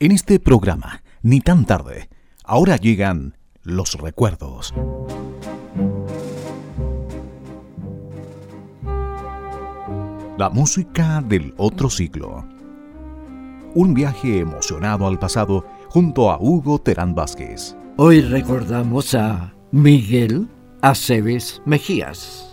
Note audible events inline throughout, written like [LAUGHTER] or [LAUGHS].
En este programa, ni tan tarde, ahora llegan los recuerdos. La música del otro siglo. Un viaje emocionado al pasado junto a Hugo Terán Vázquez. Hoy recordamos a Miguel Aceves Mejías.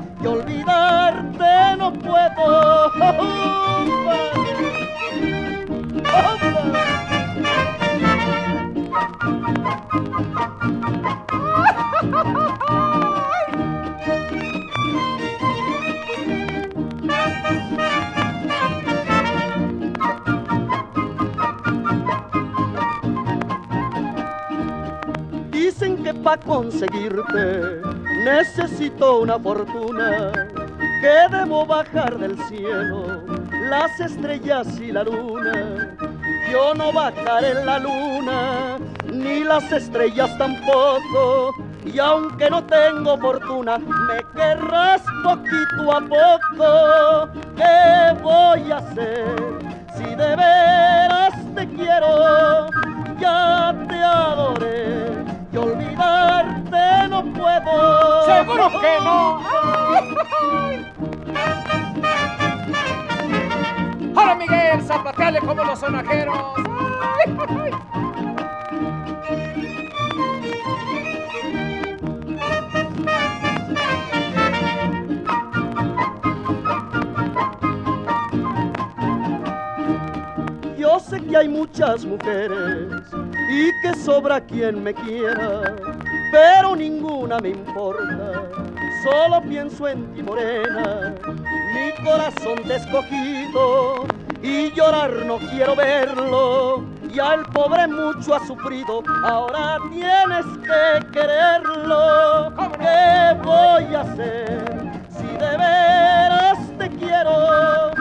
y olvidarte no puedo. [LAUGHS] para conseguirte necesito una fortuna que debo bajar del cielo las estrellas y la luna. Yo no bajaré la luna ni las estrellas tampoco. Y aunque no tengo fortuna, me querrás poquito a poco. ¿Qué voy a hacer si de veras te quiero? Ya te adoré y olvidarte no puedo. Seguro que no. Hola Miguel, zapateale como los sonajeros. Yo sé que hay muchas mujeres y que sobra quien me quiera, pero ninguna me importa, solo pienso en ti morena, mi corazón te escogido y llorar no quiero verlo. Ya el pobre mucho ha sufrido, ahora tienes que quererlo. ¿Qué voy a hacer si de veras te quiero?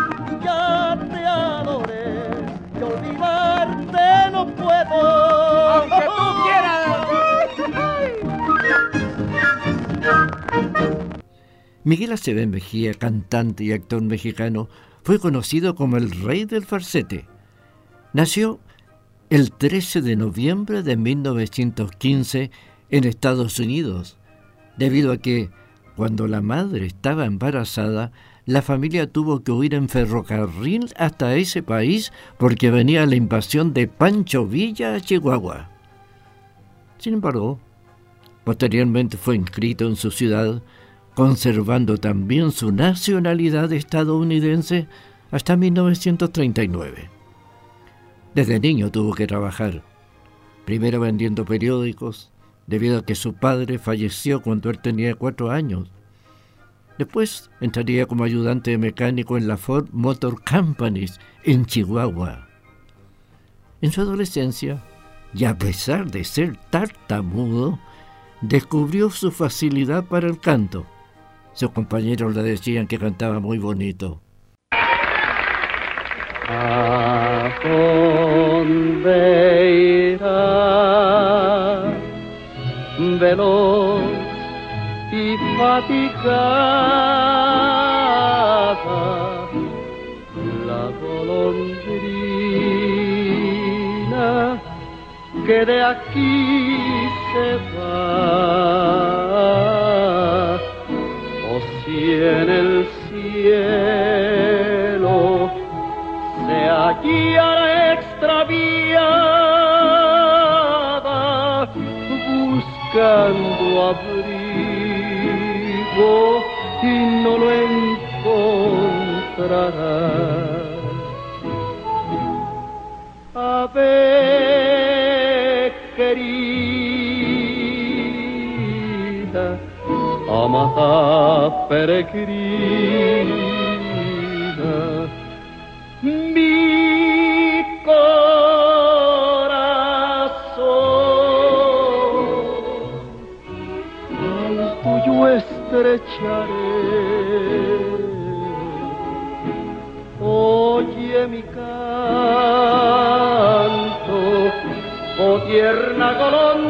Ya te adoré y olvidarte no puedo. Miguel Acevedo Mejía, cantante y actor mexicano, fue conocido como el rey del falsete. Nació el 13 de noviembre de 1915 en Estados Unidos, debido a que cuando la madre estaba embarazada, la familia tuvo que huir en ferrocarril hasta ese país porque venía la invasión de Pancho Villa a Chihuahua. Sin embargo, posteriormente fue inscrito en su ciudad, conservando también su nacionalidad estadounidense hasta 1939. Desde niño tuvo que trabajar, primero vendiendo periódicos, debido a que su padre falleció cuando él tenía cuatro años. Después entraría como ayudante mecánico en la Ford Motor Companies en Chihuahua. En su adolescencia, y a pesar de ser tartamudo, descubrió su facilidad para el canto. Sus compañeros le decían que cantaba muy bonito. ¿A dónde irá veloz y fatigada la golondrina que de aquí se va? Si en el cielo se hallara extraviada buscando abrigo y no lo encontrarás. Amada peregrina, mi corazón al tuyo estrecharé. Oye mi canto, oh tierna golondrina,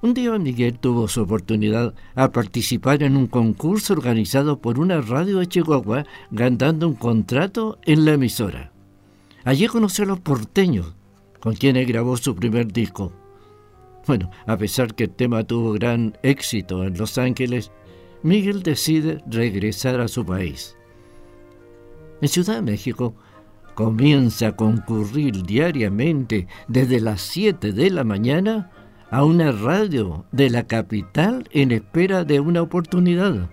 Un día Miguel tuvo su oportunidad a participar en un concurso organizado por una radio de Chihuahua, ganando un contrato en la emisora. Allí conoció a los porteños, con quienes grabó su primer disco. Bueno, a pesar que el tema tuvo gran éxito en Los Ángeles, Miguel decide regresar a su país. En Ciudad de México, comienza a concurrir diariamente desde las 7 de la mañana a una radio de la capital en espera de una oportunidad,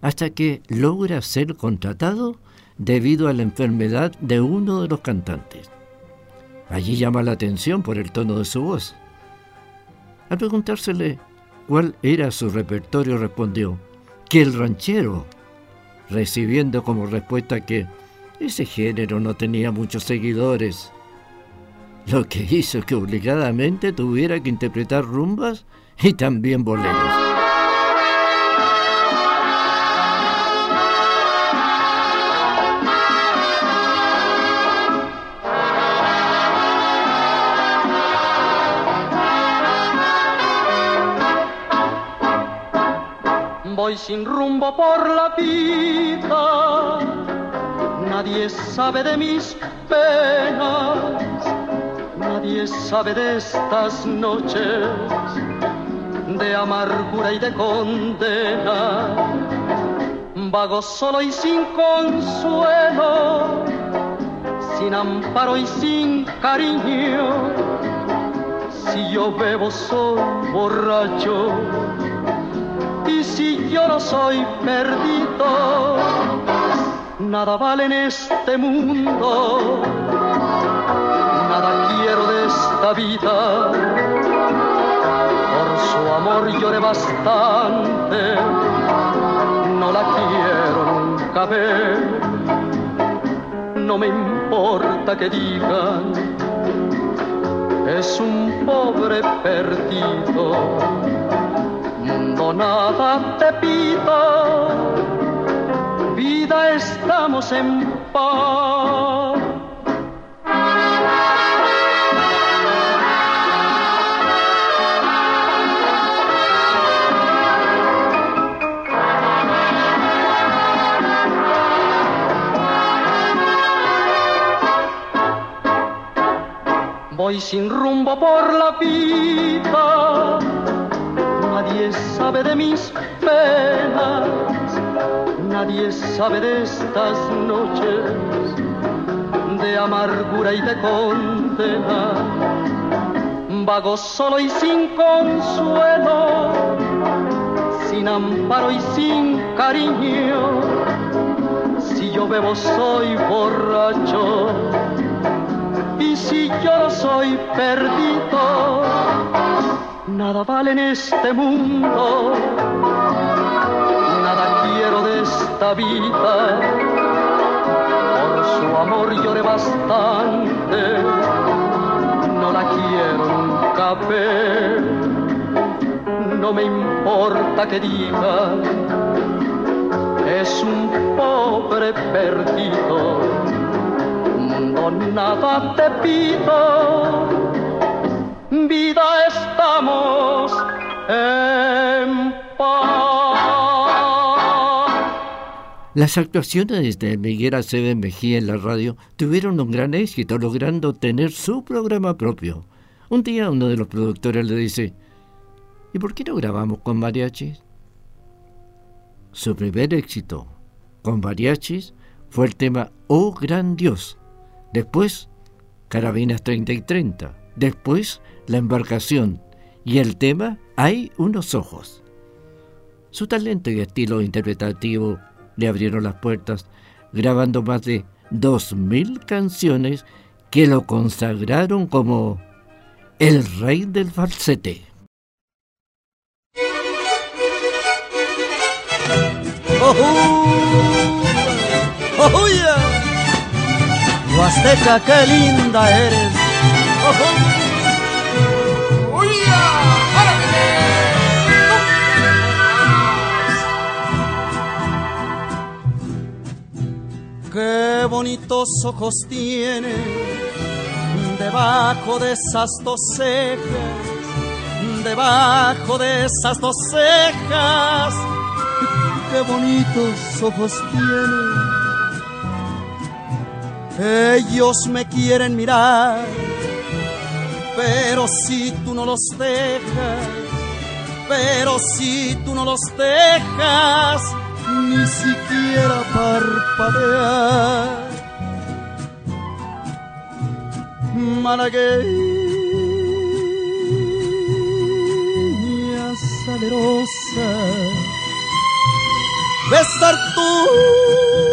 hasta que logra ser contratado debido a la enfermedad de uno de los cantantes. Allí llama la atención por el tono de su voz. Al preguntársele cuál era su repertorio, respondió que el ranchero, recibiendo como respuesta que ese género no tenía muchos seguidores, lo que hizo que obligadamente tuviera que interpretar rumbas y también boleros. Voy sin rumbo por la vida, nadie sabe de mis penas, nadie sabe de estas noches de amargura y de condena. Vago solo y sin consuelo, sin amparo y sin cariño. Si yo bebo soy borracho y si yo no soy perdido, nada vale en este mundo, nada quiero esta vida. Por su amor lloré bastante, no la quiero nunca ver. No me importa que digan, es un pobre perdido mundo nada te pido, vida estamos en paz. Voy sin rumbo por la vida Nadie sabe de mis penas, nadie sabe de estas noches de amargura y de condena. Vago solo y sin consuelo, sin amparo y sin cariño. Si yo bebo soy borracho y si yo soy perdido Nada vale en este mundo, nada quiero de esta vida. Por su amor lloré bastante, no la quiero nunca ver. No me importa que digan, es un pobre perdido. Mundo, nada te pido vida estamos en paz. Las actuaciones de Miguel Aceves Mejía en la radio tuvieron un gran éxito, logrando tener su programa propio. Un día uno de los productores le dice, ¿y por qué no grabamos con mariachis? Su primer éxito con mariachis fue el tema Oh Gran Dios. Después, Carabinas 30 y 30. Después, La Embarcación. Y el tema Hay unos ojos. Su talento y estilo interpretativo le abrieron las puertas, grabando más de 2.000 canciones que lo consagraron como el rey del falsete. ¡Oh, oh, Huasteca, qué linda eres. ¡Oh, ¡Uy! Qué bonitos ojos tiene debajo de esas dos cejas, debajo de esas dos cejas. Qué bonitos ojos tiene. Ellos me quieren mirar, pero si tú no los dejas, pero si tú no los dejas, ni siquiera parpadear. Malagueña salerosa, besar tus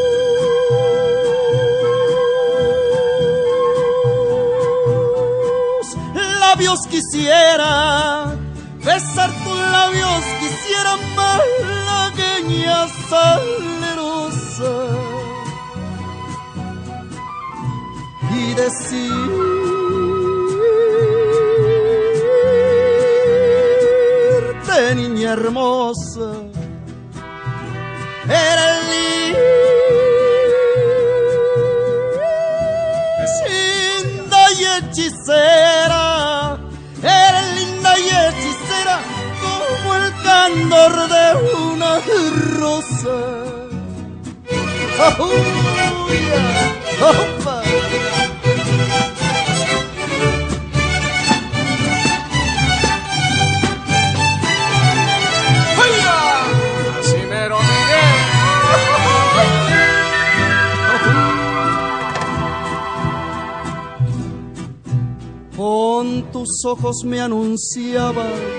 quisiera, besar tus labios quisiera malagueña salerosa y decirte niña hermosa eres linda y hechicera de una rosa. ¡Oh, tus ojos me anunciabas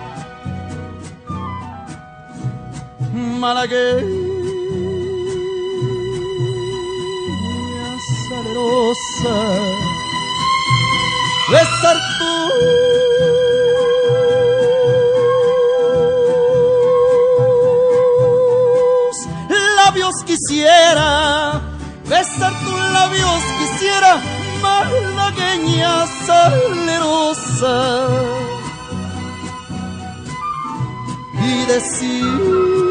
Malagueña salerosa, besar tus labios quisiera, besar tus labios quisiera, malagueña salerosa. Y decirte,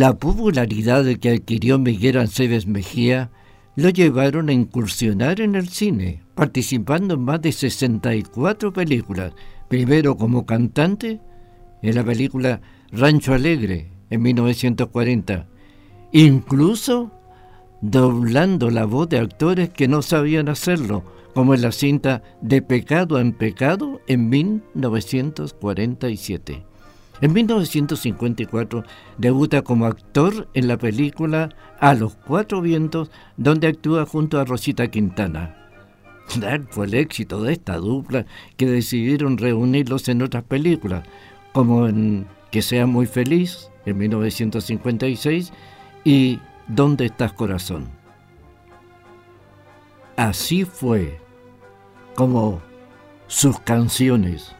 La popularidad que adquirió Miguel Aceves Mejía lo llevaron a incursionar en el cine, participando en más de 64 películas, primero como cantante en la película Rancho Alegre en 1940, incluso doblando la voz de actores que no sabían hacerlo, como en la cinta De pecado en pecado en 1947. En 1954 debuta como actor en la película A los Cuatro Vientos, donde actúa junto a Rosita Quintana. Tal fue el éxito de esta dupla que decidieron reunirlos en otras películas, como en Que sea muy feliz, en 1956, y ¿Dónde estás corazón? Así fue como sus canciones,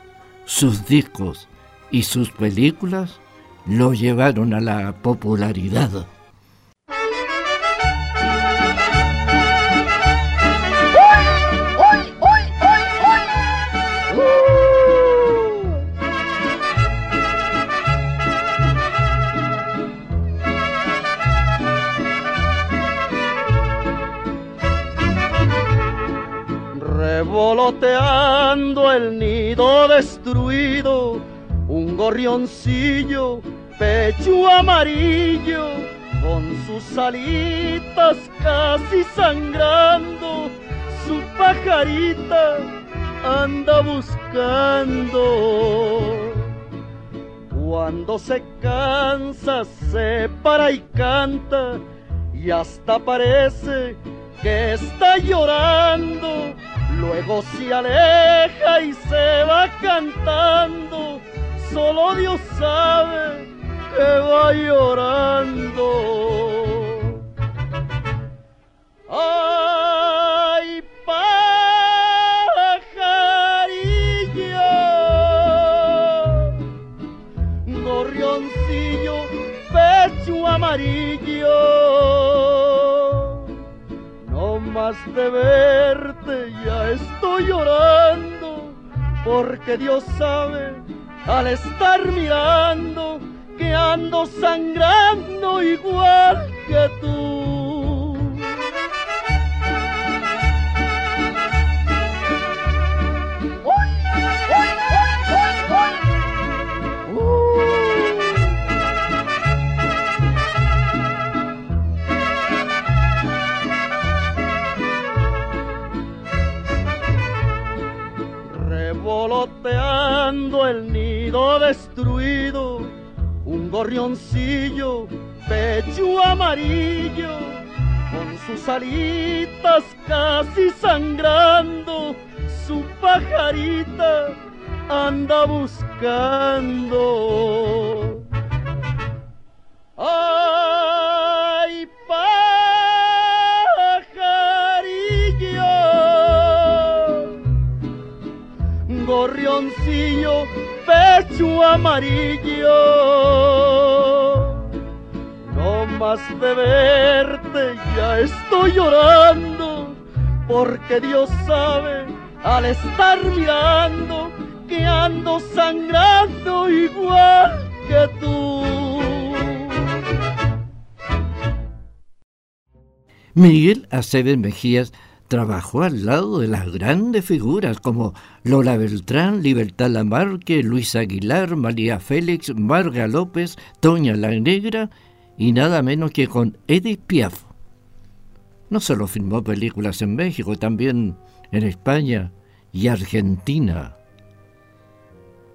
sus discos y sus películas lo llevaron a la popularidad. Revoloteando el nido destruido un gorrioncillo, pecho amarillo, con sus alitas casi sangrando, su pajarita anda buscando. Cuando se cansa, se para y canta, y hasta parece que está llorando. Luego se aleja y se va cantando solo Dios sabe que va llorando. Ay, pajarillo, gorrioncillo, pecho amarillo. No más de verte ya estoy llorando, porque Dios sabe al estar mirando que ando sangrando igual que tú. Alitas casi sangrando, su pajarita anda buscando. ¡Ay, pajarillo! Gorrioncillo, pecho amarillo. Más de verte ya estoy llorando, porque Dios sabe al estar mirando que ando sangrando igual que tú. Miguel Aceves Mejías Trabajó al lado de las grandes figuras como Lola Beltrán, Libertad Lamarque, Luis Aguilar, María Félix, Marga López, Toña La Negra y nada menos que con Edith Piaf. No solo filmó películas en México, también en España y Argentina.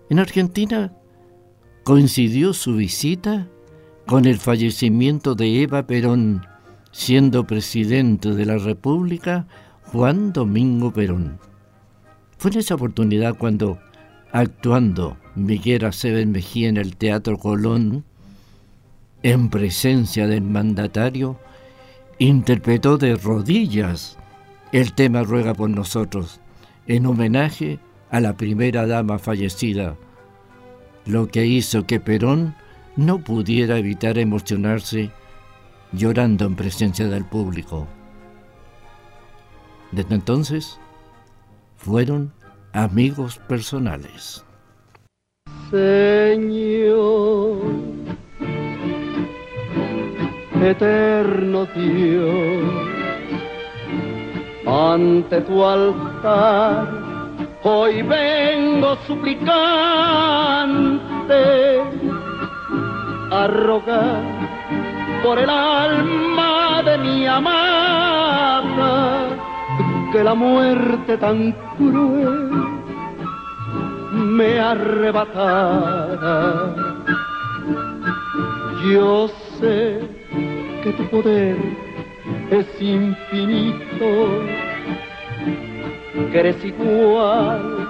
En Argentina coincidió su visita con el fallecimiento de Eva Perón, siendo presidente de la República Juan Domingo Perón. Fue en esa oportunidad cuando, actuando Miguel Aceves Mejía en el Teatro Colón, en presencia del mandatario, interpretó de rodillas el tema Ruega por nosotros, en homenaje a la primera dama fallecida, lo que hizo que Perón no pudiera evitar emocionarse llorando en presencia del público. Desde entonces fueron amigos personales. Señor, eterno Dios, ante tu altar hoy vengo suplicante a rogar por el alma de mi amada que la muerte tan cruel me arrebatara. Yo sé que tu poder es infinito, que eres igual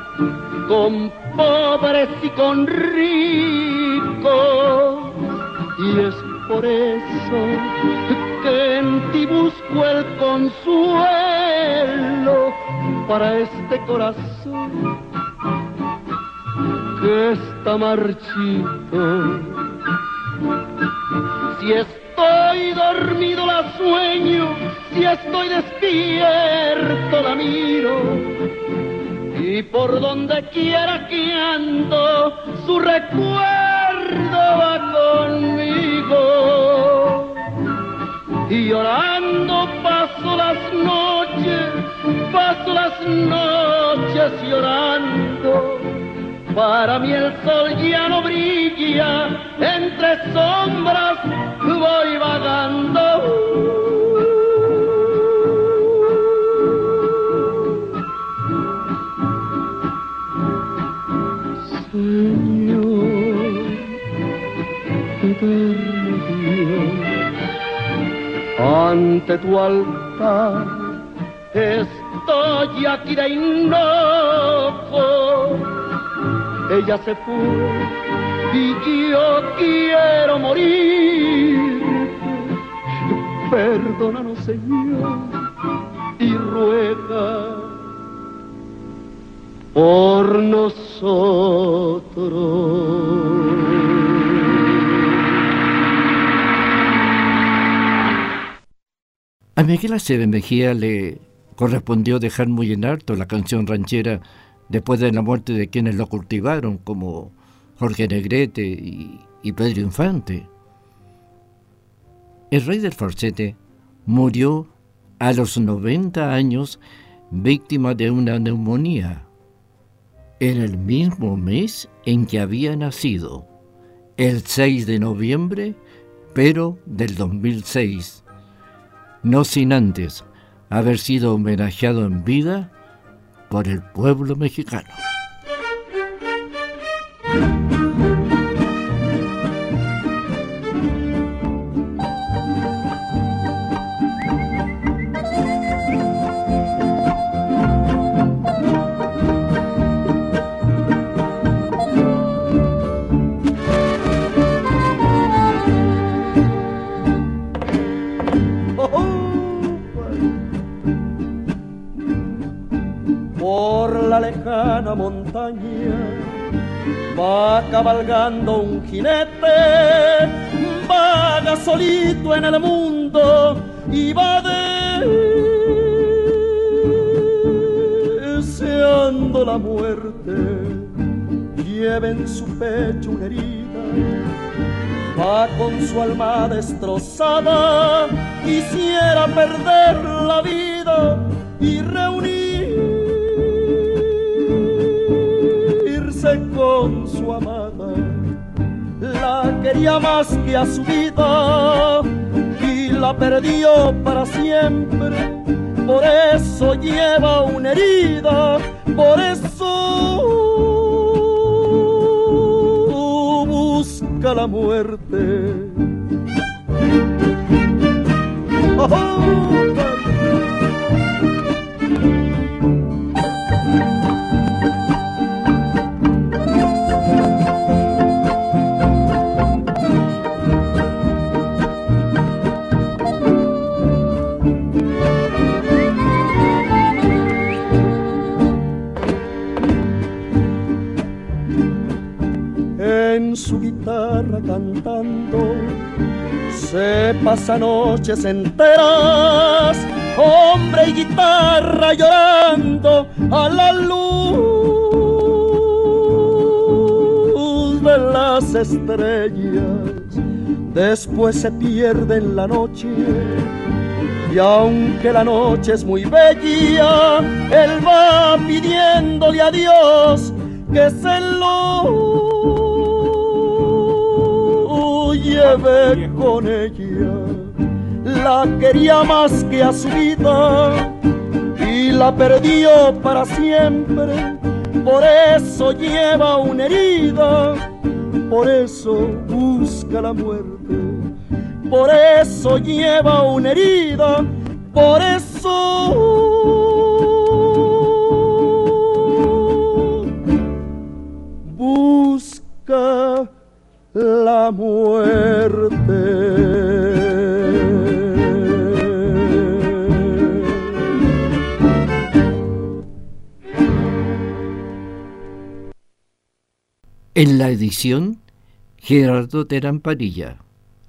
con pobres y con ricos, y es por eso que en ti busco el consuelo para este corazón que está marchito. Si estoy dormido la sueño, si estoy despierto la miro. Y por donde quiera que ando, su recuerdo va conmigo. Y llorando paso las noches, paso las noches llorando para mí el sol ya no brilla, entre sombras voy vagando. Ante tu altar estoy aquí de enojo ella se fue y yo quiero morir. Perdónanos, Señor, y ruega por nosotros. A Miguel Acevedo Mejía le correspondió dejar muy en alto la canción ranchera después de la muerte de quienes lo cultivaron, como Jorge Negrete y, Pedro Infante. El rey del falsete murió a los 90 años víctima de una neumonía, en el mismo mes en que había nacido, el 6 de noviembre, pero del 2006, no sin antes haber sido homenajeado en vida por el pueblo mexicano. Va cabalgando un jinete, vaga solito en el mundo y va deseando la muerte. Lleva en su pecho una herida, va con su alma destrozada, quisiera perder la vida y reunir su amada, la quería más que a su vida y la perdió para siempre. Por eso lleva una herida, por eso busca la muerte. Noches enteras, hombre y guitarra llorando a la luz de las estrellas. Después se pierde en la noche. Y aunque la noche es muy bella, él va pidiéndole a Dios que se lo lleve con ella. La quería más que a su vida y la perdió para siempre, por eso lleva una herida, por eso busca la muerte, por eso lleva una herida, por eso busca la muerte. En la edición, Gerardo Terán Padilla.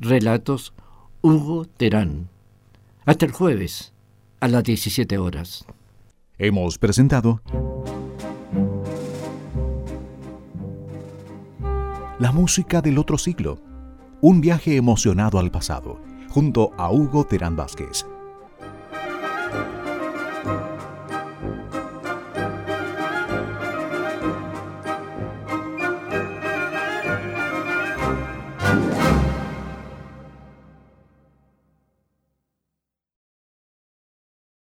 Relatos, Hugo Terán. Hasta el jueves, a las 17 horas. Hemos presentado La música del otro siglo. Un viaje emocionado al pasado, junto a Hugo Terán Vázquez